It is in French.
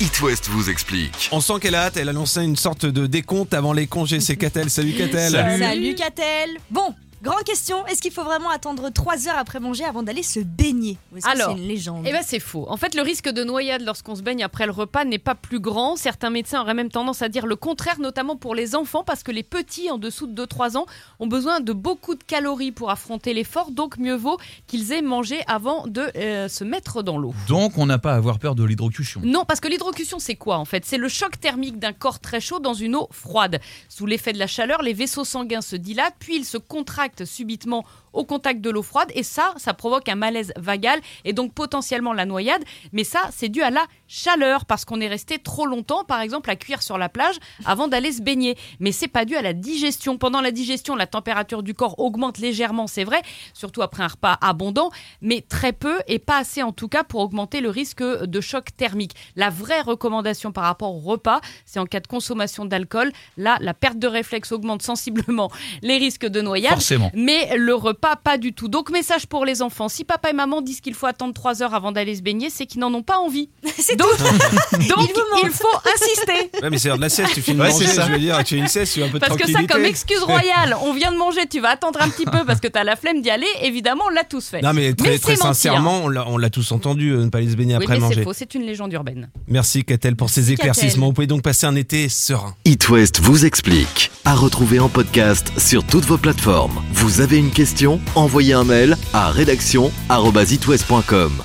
It West vous explique. On sent qu'elle a hâte, elle a lancé une sorte de décompte avant les congés. C'est Catel. Salut Catel. Salut, Catel Bon, grande question, est-ce qu'il faut vraiment attendre 3 heures après manger avant d'aller se baigner Ou est-ce que Alors, c'est une légende Eh ben c'est faux. En fait, le risque de noyade lorsqu'on se baigne après le repas n'est pas plus grand. Certains médecins auraient même tendance à dire le contraire, notamment pour les enfants, parce que les petits en dessous de 2-3 ans ont besoin de beaucoup de calories pour affronter l'effort, donc mieux vaut qu'ils aient mangé avant de euh, se mettre dans l'eau. Donc on n'a pas à avoir peur de l'hydrocution. Non, parce que l'hydrocution, c'est quoi en fait? C'est le choc thermique d'un corps très chaud dans une eau froide. Sous l'effet de la chaleur, les vaisseaux sanguins se dilatent, puis ils se contractent subitement au contact de l'eau froide, et ça, ça provoque un malaise vagal et donc potentiellement la noyade. Mais ça, c'est dû à la chaleur, parce qu'on est resté trop longtemps, par exemple, à cuire sur la plage avant d'aller se baigner. Mais c'est pas dû à la digestion. Pendant la digestion, la température du corps augmente légèrement, c'est vrai, surtout après un repas abondant, mais très peu et pas assez en tout cas pour augmenter le risque de choc thermique. La vraie recommandation par rapport au repas, c'est en cas de consommation d'alcool. Là, la perte de réflexe augmente sensiblement les risques de noyade. Mais le repas, pas du tout. Donc, message pour les enfants. Si papa et maman disent qu'il faut attendre 3 heures avant d'aller se baigner, c'est qu'ils n'en ont pas envie. C'est Donc, donc Il faut insister. Ouais, mais c'est l'heure de la sieste. Tu finis de Ouais, manger. c'est ça. Je veux dire, tu as une sieste, tu as un peu de Parce que ça, comme excuse royale, on vient de manger, tu vas attendre un petit peu parce que t'as la flemme d'y aller. Évidemment, on l'a tous fait. Non mais très, Mais très sincèrement, on l'a- tous entendu, euh, ne pas aller se baigner Oui, après mais c'est manger. faux, c'est une légende urbaine. Merci Catel pour ces éclaircissements. Vous pouvez donc passer un été serein. It West vous explique. À retrouver en podcast sur toutes vos plateformes. Vous avez une question? Envoyez un mail à rédaction@itwest.com.